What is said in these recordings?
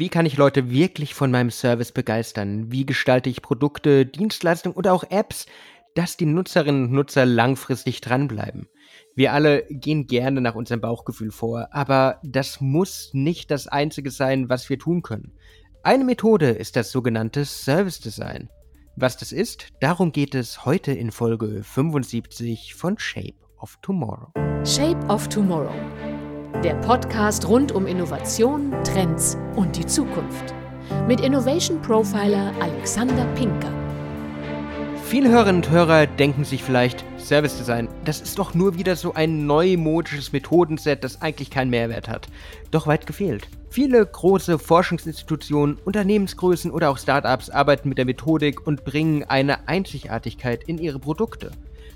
Wie kann ich Leute wirklich von meinem Service begeistern? Wie gestalte ich Produkte, Dienstleistungen oder auch Apps, dass die Nutzerinnen und Nutzer langfristig dranbleiben? Wir alle gehen gerne nach unserem Bauchgefühl vor, aber das muss nicht das Einzige sein, was wir tun können. Eine Methode ist das sogenannte Service Design. Was das ist, darum geht es heute in Folge 75 von Shape of Tomorrow. Shape of Tomorrow der Podcast rund um Innovation, Trends und die Zukunft. Mit Innovation Profiler Alexander Pinker. Viele Hörerinnen und Hörer denken sich vielleicht, Service Design, das ist doch nur wieder so ein neumodisches Methodenset, das eigentlich keinen Mehrwert hat. Doch weit gefehlt. Viele große Forschungsinstitutionen, Unternehmensgrößen oder auch Startups arbeiten mit der Methodik und bringen eine Einzigartigkeit in ihre Produkte.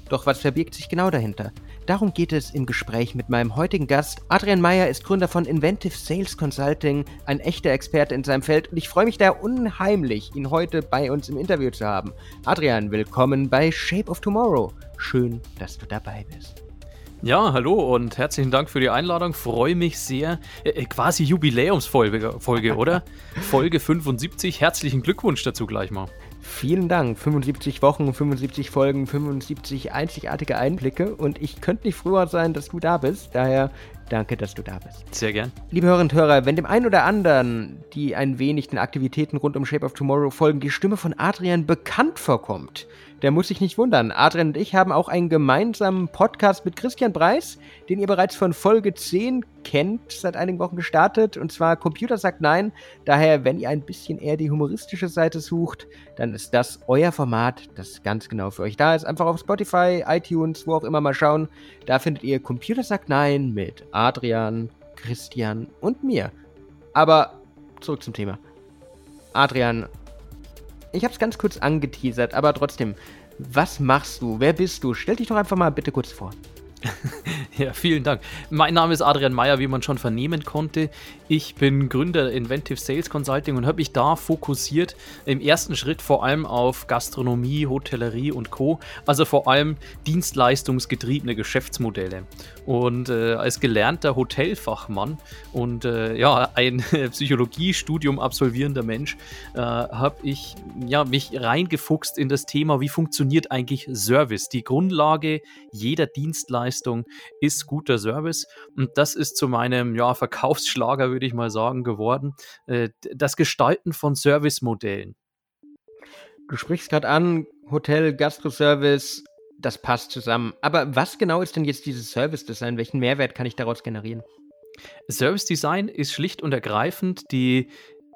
Doch was verbirgt sich genau dahinter? Darum geht es im Gespräch mit meinem heutigen Gast. Adrian Meyer ist Gründer von Inventive Sales Consulting, ein echter Experte in seinem Feld und ich freue mich da unheimlich, ihn heute bei uns im Interview zu haben. Adrian, willkommen bei Shape of Tomorrow. Schön, dass du dabei bist. Ja, hallo und herzlichen Dank für die Einladung. Freue mich sehr. Äh, äh quasi Jubiläumsfolge, Folge, oder? Folge 75. Herzlichen Glückwunsch dazu gleich mal. Vielen Dank. 75 Wochen, 75 Folgen, 75 einzigartige Einblicke. Und ich könnte nicht früher sein, dass du da bist. Daher danke, dass du da bist. Sehr gern. Liebe Hörerinnen und Hörer, wenn dem einen oder anderen, die ein wenig den Aktivitäten rund um Shape of Tomorrow folgen, die Stimme von Adrian bekannt vorkommt, der muss sich nicht wundern. Adrian und ich haben auch einen gemeinsamen Podcast mit Christian Breis, den ihr bereits von Folge 10 kennt, seit einigen Wochen gestartet, und zwar Computer sagt Nein. Daher, wenn ihr ein bisschen eher die humoristische Seite sucht, dann ist das euer Format, das ganz genau für euch da ist. Einfach auf Spotify, iTunes, wo auch immer mal schauen. Da findet ihr Computer sagt Nein mit Adrian, Christian und mir. Aber zurück zum Thema. Adrian, ich habe es ganz kurz angeteasert, aber trotzdem, was machst du? Wer bist du? Stell dich doch einfach mal bitte kurz vor. ja, vielen Dank. Mein Name ist Adrian Meyer, wie man schon vernehmen konnte. Ich bin Gründer Inventive Sales Consulting und habe mich da fokussiert im ersten Schritt vor allem auf Gastronomie, Hotellerie und Co. Also vor allem dienstleistungsgetriebene Geschäftsmodelle. Und äh, als gelernter Hotelfachmann und äh, ja, ein Psychologiestudium absolvierender Mensch äh, habe ich ja, mich reingefuchst in das Thema, wie funktioniert eigentlich Service. Die Grundlage jeder Dienstleistung ist guter Service. Und das ist zu meinem ja, Verkaufsschlager, würde ich mal sagen, geworden. Äh, das Gestalten von Servicemodellen. Du sprichst gerade an, Hotel, Gastroservice, das passt zusammen. Aber was genau ist denn jetzt dieses Service Design? Welchen Mehrwert kann ich daraus generieren? Service Design ist schlicht und ergreifend die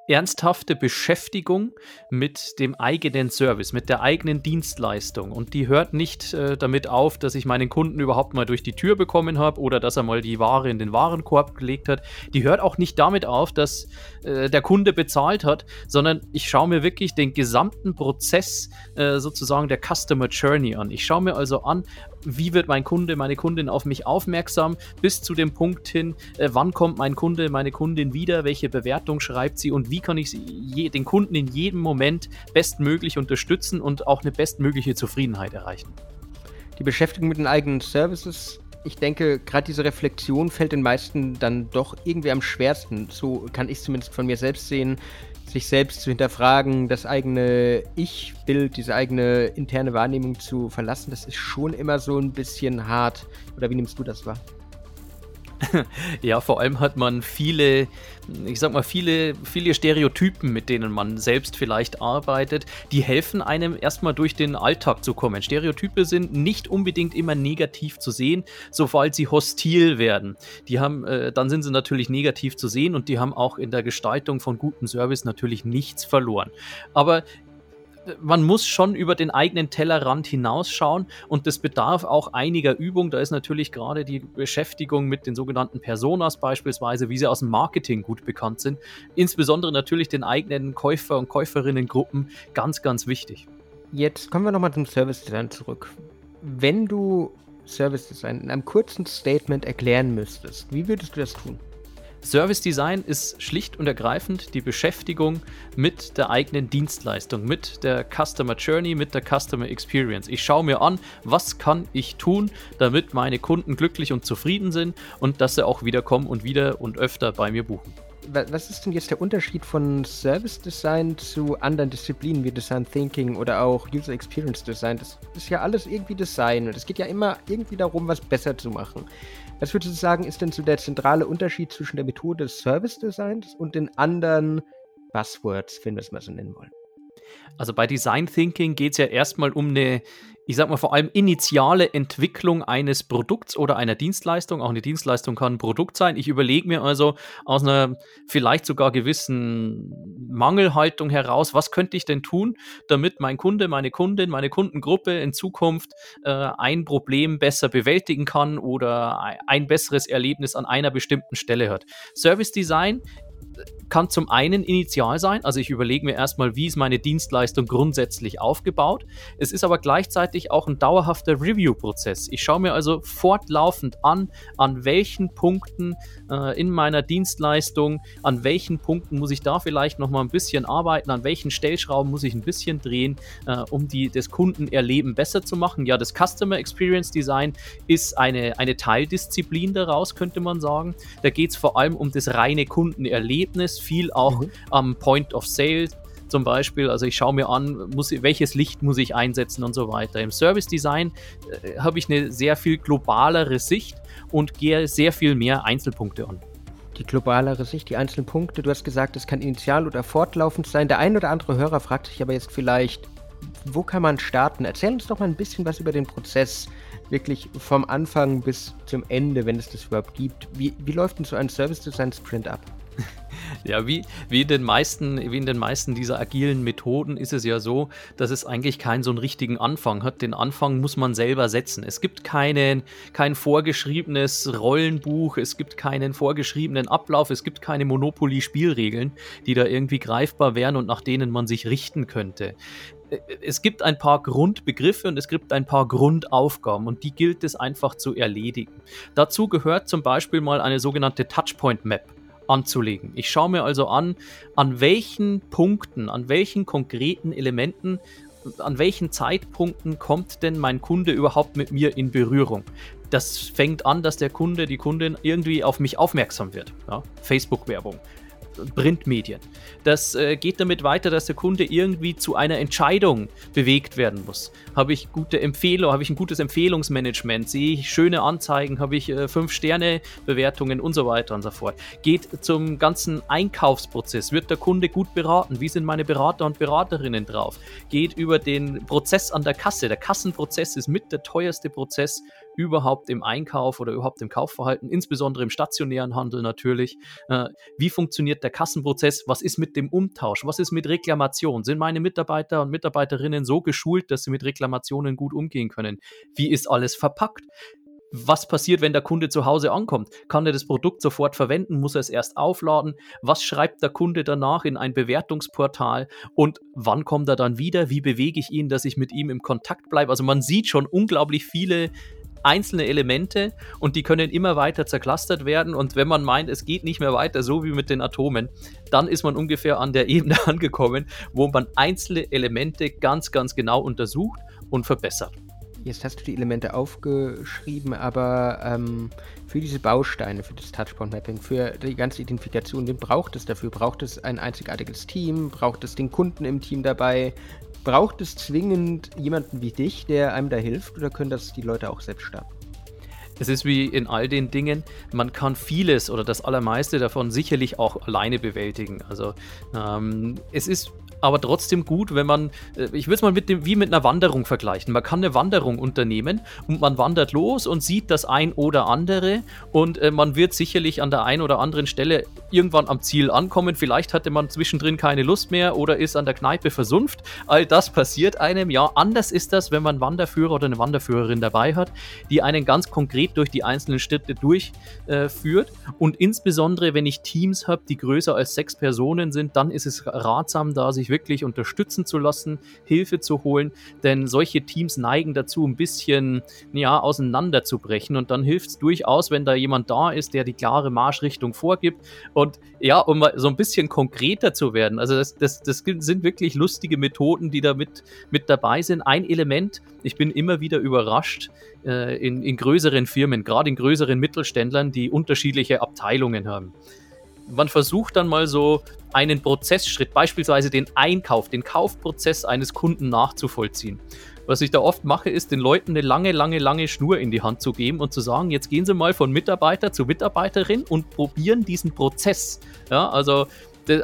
ernsthafte Beschäftigung mit dem eigenen Service, mit der eigenen Dienstleistung. Und die hört nicht äh, damit auf, dass ich meinen Kunden überhaupt mal durch die Tür bekommen habe oder dass er mal die Ware in den Warenkorb gelegt hat. Die hört auch nicht damit auf, dass äh, der Kunde bezahlt hat, sondern ich schaue mir wirklich den gesamten Prozess äh, sozusagen der Customer Journey an. Ich schaue mir also an, wie wird mein Kunde, meine Kundin auf mich aufmerksam, bis zu dem Punkt hin, äh, wann kommt mein Kunde, meine Kundin wieder, welche Bewertung schreibt sie und wie kann ich je, den Kunden in jedem Moment bestmöglich unterstützen und auch eine bestmögliche Zufriedenheit erreichen. Die Beschäftigung mit den eigenen Services ich denke, gerade diese Reflexion fällt den meisten dann doch irgendwie am schwersten. So kann ich zumindest von mir selbst sehen sich selbst zu hinterfragen, das eigene Ich-Bild, diese eigene interne Wahrnehmung zu verlassen, das ist schon immer so ein bisschen hart. Oder wie nimmst du das wahr? ja, vor allem hat man viele, ich sag mal, viele, viele Stereotypen, mit denen man selbst vielleicht arbeitet, die helfen einem erstmal durch den Alltag zu kommen. Stereotype sind nicht unbedingt immer negativ zu sehen, sobald sie hostil werden. Die haben, äh, dann sind sie natürlich negativ zu sehen und die haben auch in der Gestaltung von gutem Service natürlich nichts verloren. Aber man muss schon über den eigenen Tellerrand hinausschauen und das bedarf auch einiger Übung. Da ist natürlich gerade die Beschäftigung mit den sogenannten Personas beispielsweise, wie sie aus dem Marketing gut bekannt sind, insbesondere natürlich den eigenen Käufer- und Käuferinnengruppen ganz, ganz wichtig. Jetzt kommen wir nochmal zum Service Design zurück. Wenn du Service Design in einem kurzen Statement erklären müsstest, wie würdest du das tun? Service Design ist schlicht und ergreifend die Beschäftigung mit der eigenen Dienstleistung, mit der Customer Journey, mit der Customer Experience. Ich schaue mir an, was kann ich tun, damit meine Kunden glücklich und zufrieden sind und dass sie auch wieder kommen und wieder und öfter bei mir buchen. Was ist denn jetzt der Unterschied von Service Design zu anderen Disziplinen wie Design Thinking oder auch User Experience Design? Das ist ja alles irgendwie Design und es geht ja immer irgendwie darum, was besser zu machen. Was würdest du sagen, ist denn so der zentrale Unterschied zwischen der Methode des Service Designs und den anderen Buzzwords, wenn wir es mal so nennen wollen? Also bei Design Thinking geht es ja erstmal um eine, ich sag mal vor allem initiale Entwicklung eines Produkts oder einer Dienstleistung. Auch eine Dienstleistung kann ein Produkt sein. Ich überlege mir also aus einer vielleicht sogar gewissen Mangelhaltung heraus, was könnte ich denn tun, damit mein Kunde, meine Kundin, meine Kundengruppe in Zukunft äh, ein Problem besser bewältigen kann oder ein besseres Erlebnis an einer bestimmten Stelle hat. Service Design kann zum einen initial sein, also ich überlege mir erstmal, wie ist meine Dienstleistung grundsätzlich aufgebaut. Es ist aber gleichzeitig auch ein dauerhafter Review-Prozess. Ich schaue mir also fortlaufend an, an welchen Punkten äh, in meiner Dienstleistung, an welchen Punkten muss ich da vielleicht nochmal ein bisschen arbeiten, an welchen Stellschrauben muss ich ein bisschen drehen, äh, um die, das Kundenerleben besser zu machen. Ja, das Customer Experience Design ist eine, eine Teildisziplin daraus, könnte man sagen. Da geht es vor allem um das reine Kundenerlebnis viel auch mhm. am Point of Sale zum Beispiel. Also ich schaue mir an, muss, welches Licht muss ich einsetzen und so weiter. Im Service Design äh, habe ich eine sehr viel globalere Sicht und gehe sehr viel mehr Einzelpunkte an. Die globalere Sicht, die einzelnen Punkte. Du hast gesagt, es kann initial oder fortlaufend sein. Der ein oder andere Hörer fragt sich aber jetzt vielleicht, wo kann man starten? Erzähl uns doch mal ein bisschen was über den Prozess, wirklich vom Anfang bis zum Ende, wenn es das überhaupt gibt. Wie, wie läuft denn so ein Service Design Sprint ab? Ja, wie, wie, in den meisten, wie in den meisten dieser agilen Methoden ist es ja so, dass es eigentlich keinen so einen richtigen Anfang hat. Den Anfang muss man selber setzen. Es gibt keinen, kein vorgeschriebenes Rollenbuch, es gibt keinen vorgeschriebenen Ablauf, es gibt keine Monopoly-Spielregeln, die da irgendwie greifbar wären und nach denen man sich richten könnte es gibt ein paar Grundbegriffe und es gibt ein paar Grundaufgaben und die gilt es einfach zu erledigen. Dazu gehört zum Beispiel mal eine sogenannte Touchpoint Map anzulegen. Ich schaue mir also an, an welchen Punkten, an welchen konkreten Elementen, an welchen Zeitpunkten kommt denn mein Kunde überhaupt mit mir in Berührung. Das fängt an, dass der Kunde, die Kundin irgendwie auf mich aufmerksam wird. Ja? Facebook-Werbung. Printmedien. Das äh, geht damit weiter, dass der Kunde irgendwie zu einer Entscheidung bewegt werden muss. Habe ich gute Empfehlung, habe ich ein gutes Empfehlungsmanagement, sehe ich schöne Anzeigen, habe ich äh, fünf Sterne Bewertungen und so weiter und so fort. Geht zum ganzen Einkaufsprozess, wird der Kunde gut beraten, wie sind meine Berater und Beraterinnen drauf? Geht über den Prozess an der Kasse. Der Kassenprozess ist mit der teuerste Prozess überhaupt im Einkauf oder überhaupt im Kaufverhalten, insbesondere im stationären Handel natürlich. Äh, wie funktioniert der Kassenprozess? Was ist mit dem Umtausch? Was ist mit Reklamation? Sind meine Mitarbeiter und Mitarbeiterinnen so geschult, dass sie mit Reklamationen gut umgehen können? Wie ist alles verpackt? Was passiert, wenn der Kunde zu Hause ankommt? Kann er das Produkt sofort verwenden? Muss er es erst aufladen? Was schreibt der Kunde danach in ein Bewertungsportal? Und wann kommt er dann wieder? Wie bewege ich ihn, dass ich mit ihm im Kontakt bleibe? Also man sieht schon unglaublich viele einzelne Elemente und die können immer weiter zerklustert werden. Und wenn man meint, es geht nicht mehr weiter, so wie mit den Atomen, dann ist man ungefähr an der Ebene angekommen, wo man einzelne Elemente ganz, ganz genau untersucht und verbessert. Jetzt hast du die Elemente aufgeschrieben, aber ähm, für diese Bausteine, für das Touchpoint-Mapping, für die ganze Identifikation, wen braucht es dafür? Braucht es ein einzigartiges Team? Braucht es den Kunden im Team dabei? Braucht es zwingend jemanden wie dich, der einem da hilft, oder können das die Leute auch selbst starten? Es ist wie in all den Dingen, man kann vieles oder das Allermeiste davon sicherlich auch alleine bewältigen. Also ähm, es ist aber trotzdem gut, wenn man, äh, ich würde es mal mit dem, wie mit einer Wanderung vergleichen. Man kann eine Wanderung unternehmen und man wandert los und sieht das ein oder andere und äh, man wird sicherlich an der einen oder anderen Stelle irgendwann am Ziel ankommen. Vielleicht hatte man zwischendrin keine Lust mehr oder ist an der Kneipe versumpft. All das passiert einem. Ja, anders ist das, wenn man einen Wanderführer oder eine Wanderführerin dabei hat, die einen ganz konkret durch die einzelnen Städte durchführt. Äh, und insbesondere, wenn ich Teams habe, die größer als sechs Personen sind, dann ist es ratsam, da sich wirklich unterstützen zu lassen, Hilfe zu holen, denn solche Teams neigen dazu, ein bisschen ja, auseinanderzubrechen und dann hilft es durchaus, wenn da jemand da ist, der die klare Marschrichtung vorgibt und ja, um mal so ein bisschen konkreter zu werden. Also das, das, das sind wirklich lustige Methoden, die da mit, mit dabei sind. Ein Element, ich bin immer wieder überrascht, äh, in, in größeren Firmen, gerade in größeren Mittelständlern, die unterschiedliche Abteilungen haben man versucht dann mal so einen Prozessschritt, beispielsweise den Einkauf, den Kaufprozess eines Kunden nachzuvollziehen. Was ich da oft mache, ist den Leuten eine lange, lange, lange Schnur in die Hand zu geben und zu sagen, jetzt gehen Sie mal von Mitarbeiter zu Mitarbeiterin und probieren diesen Prozess. Ja, also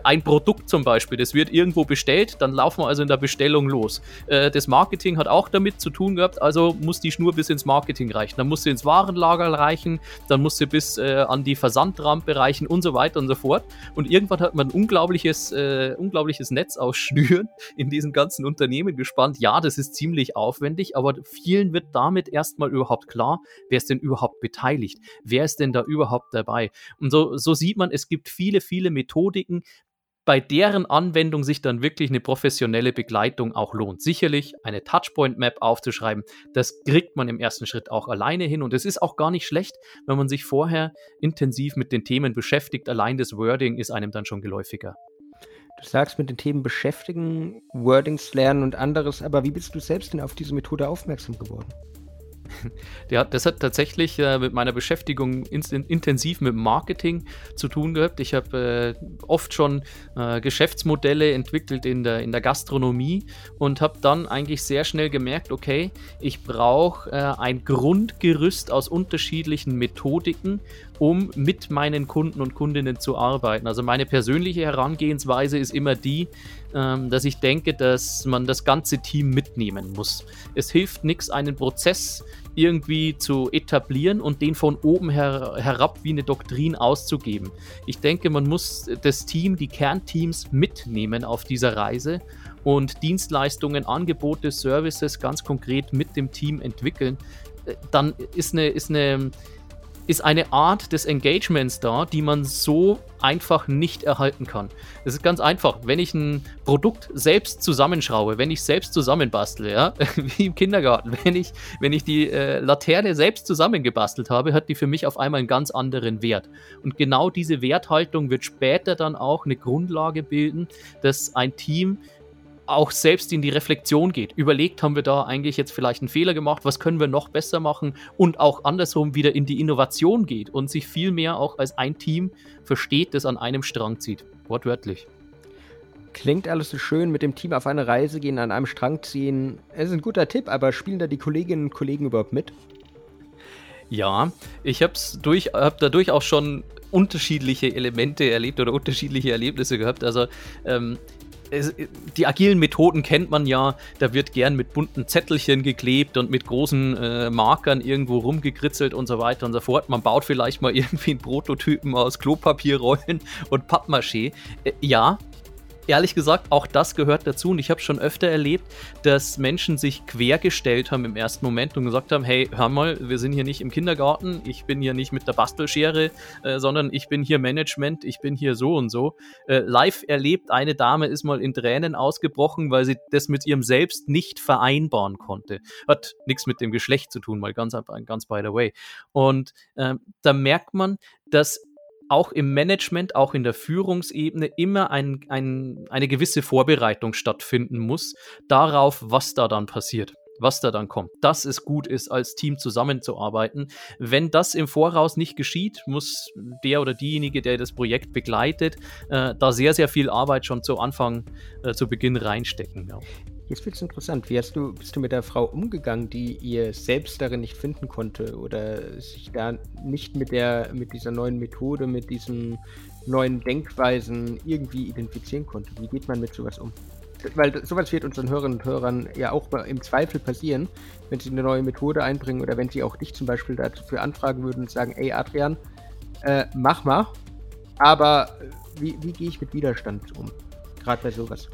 ein Produkt zum Beispiel, das wird irgendwo bestellt, dann laufen wir also in der Bestellung los. Äh, das Marketing hat auch damit zu tun gehabt, also muss die Schnur bis ins Marketing reichen. Dann muss sie ins Warenlager reichen, dann muss sie bis äh, an die Versandrampe reichen und so weiter und so fort. Und irgendwann hat man ein unglaubliches, äh, unglaubliches Netz aus Schnüren in diesen ganzen Unternehmen gespannt. Ja, das ist ziemlich aufwendig, aber vielen wird damit erstmal überhaupt klar, wer ist denn überhaupt beteiligt? Wer ist denn da überhaupt dabei? Und so, so sieht man, es gibt viele, viele Methodiken, bei deren Anwendung sich dann wirklich eine professionelle Begleitung auch lohnt. Sicherlich eine Touchpoint-Map aufzuschreiben, das kriegt man im ersten Schritt auch alleine hin und es ist auch gar nicht schlecht, wenn man sich vorher intensiv mit den Themen beschäftigt. Allein das Wording ist einem dann schon geläufiger. Du sagst mit den Themen beschäftigen, Wordings lernen und anderes, aber wie bist du selbst denn auf diese Methode aufmerksam geworden? Ja, das hat tatsächlich äh, mit meiner Beschäftigung in, intensiv mit Marketing zu tun gehabt. Ich habe äh, oft schon äh, Geschäftsmodelle entwickelt in der, in der Gastronomie und habe dann eigentlich sehr schnell gemerkt, okay, ich brauche äh, ein Grundgerüst aus unterschiedlichen Methodiken, um mit meinen Kunden und Kundinnen zu arbeiten. Also meine persönliche Herangehensweise ist immer die, ähm, dass ich denke, dass man das ganze Team mitnehmen muss. Es hilft nichts, einen Prozess irgendwie zu etablieren und den von oben her herab wie eine Doktrin auszugeben. Ich denke, man muss das Team, die Kernteams mitnehmen auf dieser Reise und Dienstleistungen, Angebote, Services ganz konkret mit dem Team entwickeln. Äh, dann ist eine, ist eine ist eine Art des Engagements da, die man so einfach nicht erhalten kann. Es ist ganz einfach, wenn ich ein Produkt selbst zusammenschraube, wenn ich selbst zusammenbastle, ja, wie im Kindergarten, wenn ich, wenn ich die äh, Laterne selbst zusammengebastelt habe, hat die für mich auf einmal einen ganz anderen Wert. Und genau diese Werthaltung wird später dann auch eine Grundlage bilden, dass ein Team auch selbst in die Reflexion geht. Überlegt, haben wir da eigentlich jetzt vielleicht einen Fehler gemacht, was können wir noch besser machen und auch andersrum wieder in die Innovation geht und sich viel mehr auch als ein Team versteht, das an einem Strang zieht. Wortwörtlich. Klingt alles so schön, mit dem Team auf eine Reise gehen, an einem Strang ziehen. Es ist ein guter Tipp, aber spielen da die Kolleginnen und Kollegen überhaupt mit? Ja, ich habe durch, hab dadurch auch schon unterschiedliche Elemente erlebt oder unterschiedliche Erlebnisse gehabt. Also ähm, die agilen Methoden kennt man ja, da wird gern mit bunten Zettelchen geklebt und mit großen äh, Markern irgendwo rumgekritzelt und so weiter und so fort. Man baut vielleicht mal irgendwie einen Prototypen aus Klopapierrollen und Pappmaché. Äh, ja, ehrlich gesagt, auch das gehört dazu. Und ich habe schon öfter erlebt, dass Menschen sich quergestellt haben im ersten Moment und gesagt haben: Hey, hör mal, wir sind hier nicht im Kindergarten, ich bin hier nicht mit der Bastelschere, äh, sondern ich bin hier Management, ich bin hier so und so. Äh, live erlebt, eine Dame ist mal in Tränen ausgebrochen, weil sie das mit ihrem Selbst nicht vereinbaren konnte. Hat nichts mit dem Geschlecht zu tun, mal ganz, ganz by the way. Und äh, da merkt man, dass auch im Management, auch in der Führungsebene immer ein, ein, eine gewisse Vorbereitung stattfinden muss darauf, was da dann passiert was da dann kommt, dass es gut ist, als Team zusammenzuarbeiten. Wenn das im Voraus nicht geschieht, muss der oder diejenige, der das Projekt begleitet, äh, da sehr, sehr viel Arbeit schon zu Anfang, äh, zu Beginn reinstecken. Ja. Jetzt wird es interessant. Wie hast du, bist du mit der Frau umgegangen, die ihr selbst darin nicht finden konnte oder sich da nicht mit der, mit dieser neuen Methode, mit diesen neuen Denkweisen irgendwie identifizieren konnte? Wie geht man mit sowas um? Weil sowas wird unseren Hörerinnen und Hörern ja auch im Zweifel passieren, wenn sie eine neue Methode einbringen oder wenn sie auch dich zum Beispiel dafür anfragen würden und sagen, ey Adrian, äh, mach mal, aber wie, wie gehe ich mit Widerstand um? Gerade bei sowas.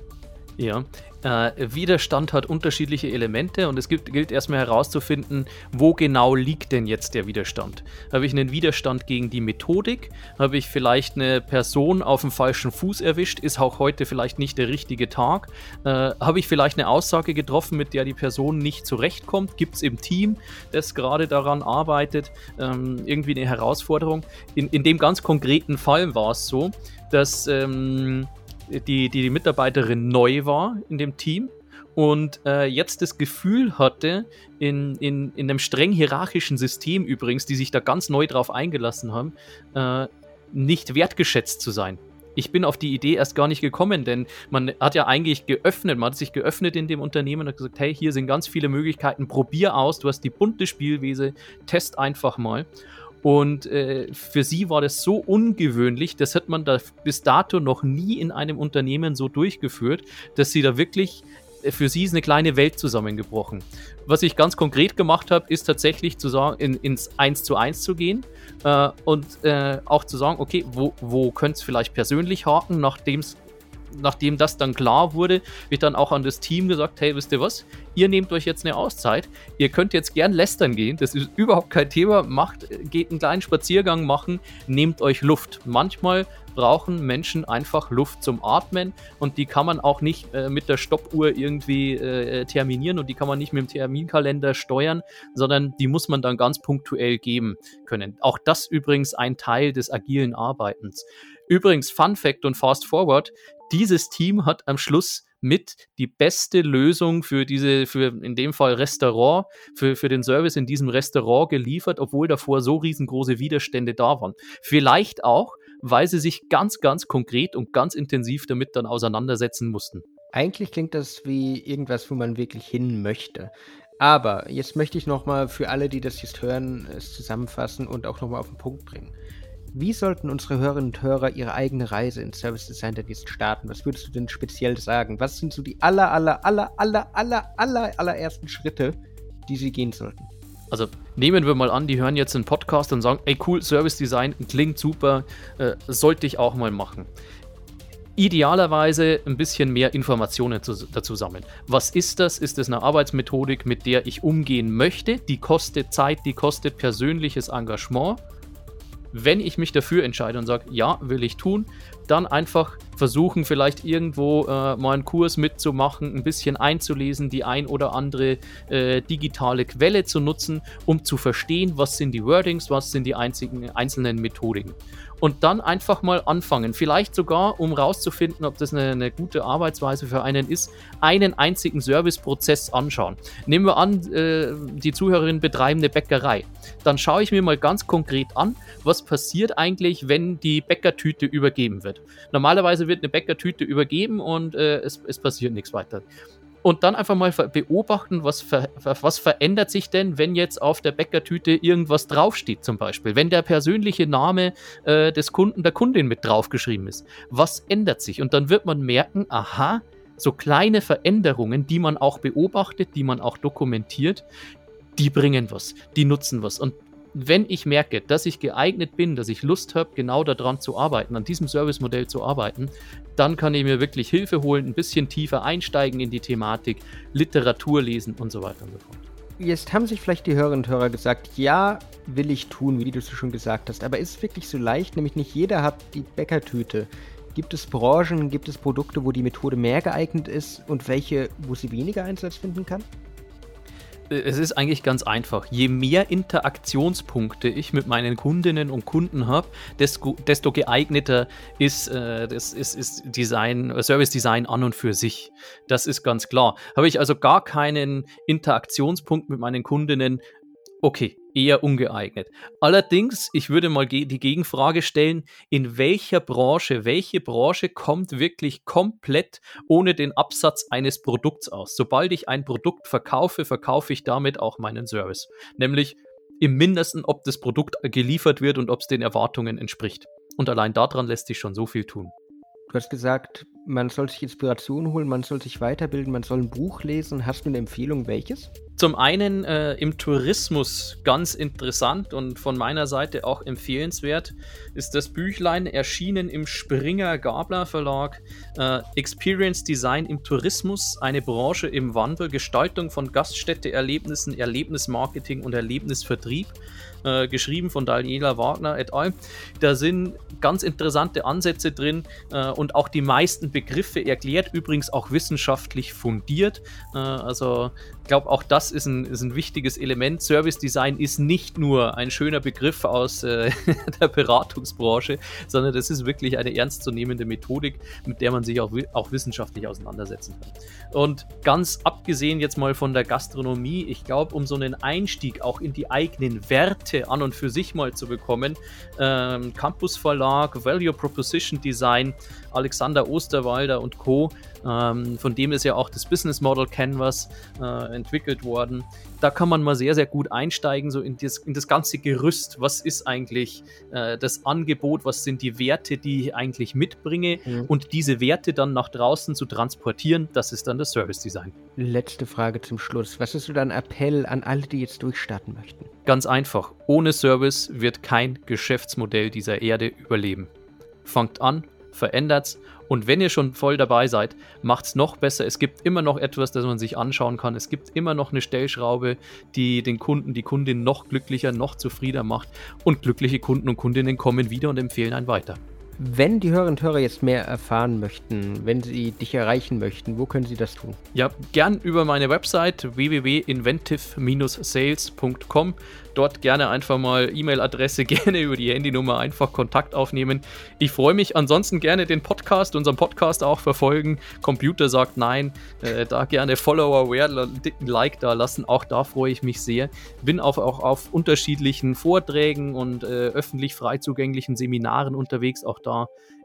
Ja, äh, Widerstand hat unterschiedliche Elemente und es gibt, gilt erstmal herauszufinden, wo genau liegt denn jetzt der Widerstand. Habe ich einen Widerstand gegen die Methodik? Habe ich vielleicht eine Person auf dem falschen Fuß erwischt? Ist auch heute vielleicht nicht der richtige Tag? Äh, habe ich vielleicht eine Aussage getroffen, mit der die Person nicht zurechtkommt? Gibt es im Team, das gerade daran arbeitet, ähm, irgendwie eine Herausforderung? In, in dem ganz konkreten Fall war es so, dass ähm, die, die Mitarbeiterin neu war in dem Team und äh, jetzt das Gefühl hatte, in, in, in einem streng hierarchischen System übrigens, die sich da ganz neu drauf eingelassen haben, äh, nicht wertgeschätzt zu sein. Ich bin auf die Idee erst gar nicht gekommen, denn man hat ja eigentlich geöffnet, man hat sich geöffnet in dem Unternehmen und hat gesagt, hey, hier sind ganz viele Möglichkeiten, probier aus, du hast die bunte Spielwiese, test einfach mal. Und äh, für sie war das so ungewöhnlich, das hat man da bis dato noch nie in einem Unternehmen so durchgeführt, dass sie da wirklich äh, für sie ist eine kleine Welt zusammengebrochen. Was ich ganz konkret gemacht habe, ist tatsächlich zu sagen, in, ins 1 zu 1 zu gehen äh, und äh, auch zu sagen, okay, wo, wo könnte es vielleicht persönlich haken, nachdem es nachdem das dann klar wurde, wird dann auch an das Team gesagt, hey, wisst ihr was? Ihr nehmt euch jetzt eine Auszeit. Ihr könnt jetzt gern lästern gehen. Das ist überhaupt kein Thema. Macht, geht einen kleinen Spaziergang machen, nehmt euch Luft. Manchmal brauchen Menschen einfach Luft zum Atmen und die kann man auch nicht äh, mit der Stoppuhr irgendwie äh, terminieren und die kann man nicht mit dem Terminkalender steuern, sondern die muss man dann ganz punktuell geben können. Auch das übrigens ein Teil des agilen Arbeitens. Übrigens, Fun Fact und Fast Forward, dieses Team hat am Schluss mit die beste Lösung für diese, für in dem Fall Restaurant, für, für den Service in diesem Restaurant geliefert, obwohl davor so riesengroße Widerstände da waren. Vielleicht auch, weil sie sich ganz, ganz konkret und ganz intensiv damit dann auseinandersetzen mussten. Eigentlich klingt das wie irgendwas, wo man wirklich hin möchte. Aber jetzt möchte ich nochmal für alle, die das jetzt hören, es zusammenfassen und auch nochmal auf den Punkt bringen. Wie sollten unsere Hörerinnen und Hörer ihre eigene Reise ins Service Design jetzt starten? Was würdest du denn speziell sagen? Was sind so die aller, aller, aller, aller, aller, aller, allerersten Schritte, die sie gehen sollten? Also nehmen wir mal an, die hören jetzt einen Podcast und sagen, ey cool, Service Design klingt super, äh, sollte ich auch mal machen. Idealerweise ein bisschen mehr Informationen zu, dazu sammeln. Was ist das? Ist es eine Arbeitsmethodik, mit der ich umgehen möchte? Die kostet Zeit, die kostet persönliches Engagement wenn ich mich dafür entscheide und sage, ja, will ich tun, dann einfach versuchen, vielleicht irgendwo äh, mal einen Kurs mitzumachen, ein bisschen einzulesen, die ein oder andere äh, digitale Quelle zu nutzen, um zu verstehen, was sind die Wordings, was sind die einzigen, einzelnen Methodiken. Und dann einfach mal anfangen. Vielleicht sogar, um rauszufinden, ob das eine, eine gute Arbeitsweise für einen ist, einen einzigen Serviceprozess anschauen. Nehmen wir an, äh, die Zuhörerinnen betreiben eine Bäckerei. Dann schaue ich mir mal ganz konkret an, was passiert eigentlich, wenn die Bäckertüte übergeben wird. Normalerweise wird eine Bäckertüte übergeben und äh, es, es passiert nichts weiter. Und dann einfach mal beobachten, was, ver was verändert sich denn, wenn jetzt auf der Bäckertüte irgendwas draufsteht, zum Beispiel. Wenn der persönliche Name äh, des Kunden, der Kundin mit draufgeschrieben ist. Was ändert sich? Und dann wird man merken, aha, so kleine Veränderungen, die man auch beobachtet, die man auch dokumentiert, die bringen was, die nutzen was. Und wenn ich merke, dass ich geeignet bin, dass ich Lust habe, genau daran zu arbeiten, an diesem Servicemodell zu arbeiten, dann kann ich mir wirklich Hilfe holen, ein bisschen tiefer einsteigen in die Thematik, Literatur lesen und so weiter und so fort. Jetzt haben sich vielleicht die Hörerinnen und Hörer gesagt, ja, will ich tun, wie du es schon gesagt hast, aber ist es wirklich so leicht? Nämlich nicht jeder hat die Bäckertüte. Gibt es Branchen, gibt es Produkte, wo die Methode mehr geeignet ist und welche, wo sie weniger Einsatz finden kann? Es ist eigentlich ganz einfach. Je mehr Interaktionspunkte ich mit meinen Kundinnen und Kunden habe, desto, desto, geeigneter ist, äh, das ist, ist Design, Service Design an und für sich. Das ist ganz klar. Habe ich also gar keinen Interaktionspunkt mit meinen Kundinnen, okay, eher ungeeignet. Allerdings, ich würde mal die Gegenfrage stellen, in welcher Branche, welche Branche kommt wirklich komplett ohne den Absatz eines Produkts aus? Sobald ich ein Produkt verkaufe, verkaufe ich damit auch meinen Service. Nämlich im Mindesten, ob das Produkt geliefert wird und ob es den Erwartungen entspricht. Und allein daran lässt sich schon so viel tun. Du hast gesagt, man soll sich Inspiration holen, man soll sich weiterbilden, man soll ein Buch lesen. Hast du eine Empfehlung, welches? Zum einen äh, im Tourismus ganz interessant und von meiner Seite auch empfehlenswert ist das Büchlein erschienen im Springer Gabler Verlag äh, Experience Design im Tourismus, eine Branche im Wandel, Gestaltung von Gaststätte, Erlebnissen, Erlebnismarketing und Erlebnisvertrieb. Äh, geschrieben von Daniela Wagner et al. Da sind ganz interessante Ansätze drin äh, und auch die meisten Begriffe erklärt, übrigens auch wissenschaftlich fundiert. Äh, also ich glaube, auch das ist ein, ist ein wichtiges Element. Service Design ist nicht nur ein schöner Begriff aus äh, der Beratungsbranche, sondern das ist wirklich eine ernstzunehmende Methodik, mit der man sich auch, auch wissenschaftlich auseinandersetzen kann. Und ganz abgesehen jetzt mal von der Gastronomie, ich glaube, um so einen Einstieg auch in die eigenen Werte an und für sich mal zu bekommen, ähm, Campus Verlag, Value Proposition Design, Alexander Osterwalder und Co., ähm, von dem ist ja auch das Business Model Canvas äh, entwickelt worden. Da kann man mal sehr, sehr gut einsteigen, so in das, in das ganze Gerüst. Was ist eigentlich äh, das Angebot? Was sind die Werte, die ich eigentlich mitbringe? Mhm. Und diese Werte dann nach draußen zu transportieren, das ist dann das Service Design. Letzte Frage zum Schluss. Was ist so dein Appell an alle, die jetzt durchstarten möchten? Ganz einfach. Ohne Service wird kein Geschäftsmodell dieser Erde überleben. Fangt an, verändert's und wenn ihr schon voll dabei seid, macht es noch besser. Es gibt immer noch etwas, das man sich anschauen kann. Es gibt immer noch eine Stellschraube, die den Kunden, die Kundin noch glücklicher, noch zufriedener macht. Und glückliche Kunden und Kundinnen kommen wieder und empfehlen einen weiter. Wenn die Hörerinnen und Hörer jetzt mehr erfahren möchten, wenn sie dich erreichen möchten, wo können sie das tun? Ja, gern über meine Website www.inventive-sales.com. Dort gerne einfach mal E-Mail-Adresse, gerne über die Handynummer einfach Kontakt aufnehmen. Ich freue mich ansonsten gerne den Podcast, unseren Podcast auch verfolgen. Computer sagt nein, äh, da gerne Follower, dicken Like da lassen. Auch da freue ich mich sehr. Bin auch, auch auf unterschiedlichen Vorträgen und äh, öffentlich frei zugänglichen Seminaren unterwegs. Auch da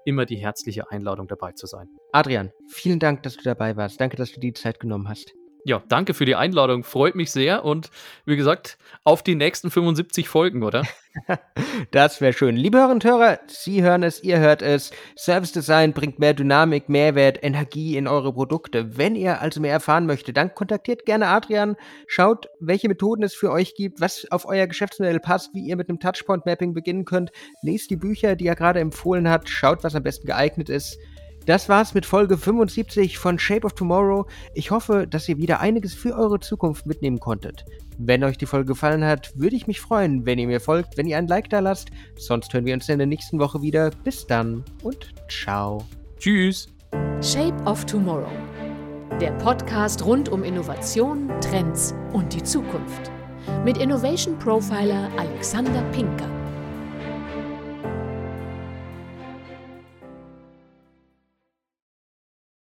immer die herzliche Einladung dabei zu sein. Adrian, vielen Dank, dass du dabei warst. Danke, dass du die Zeit genommen hast. Ja, danke für die Einladung. Freut mich sehr. Und wie gesagt, auf die nächsten 75 Folgen, oder? das wäre schön. Liebe Hörerinnen und Hörer, Sie hören es, ihr hört es. Service Design bringt mehr Dynamik, Mehrwert, Energie in eure Produkte. Wenn ihr also mehr erfahren möchtet, dann kontaktiert gerne Adrian. Schaut, welche Methoden es für euch gibt, was auf euer Geschäftsmodell passt, wie ihr mit einem Touchpoint Mapping beginnen könnt. Lest die Bücher, die er gerade empfohlen hat. Schaut, was am besten geeignet ist. Das war's mit Folge 75 von Shape of Tomorrow. Ich hoffe, dass ihr wieder einiges für eure Zukunft mitnehmen konntet. Wenn euch die Folge gefallen hat, würde ich mich freuen, wenn ihr mir folgt, wenn ihr ein Like da lasst. Sonst hören wir uns in der nächsten Woche wieder. Bis dann und ciao. Tschüss. Shape of Tomorrow. Der Podcast rund um Innovation, Trends und die Zukunft. Mit Innovation Profiler Alexander Pinker.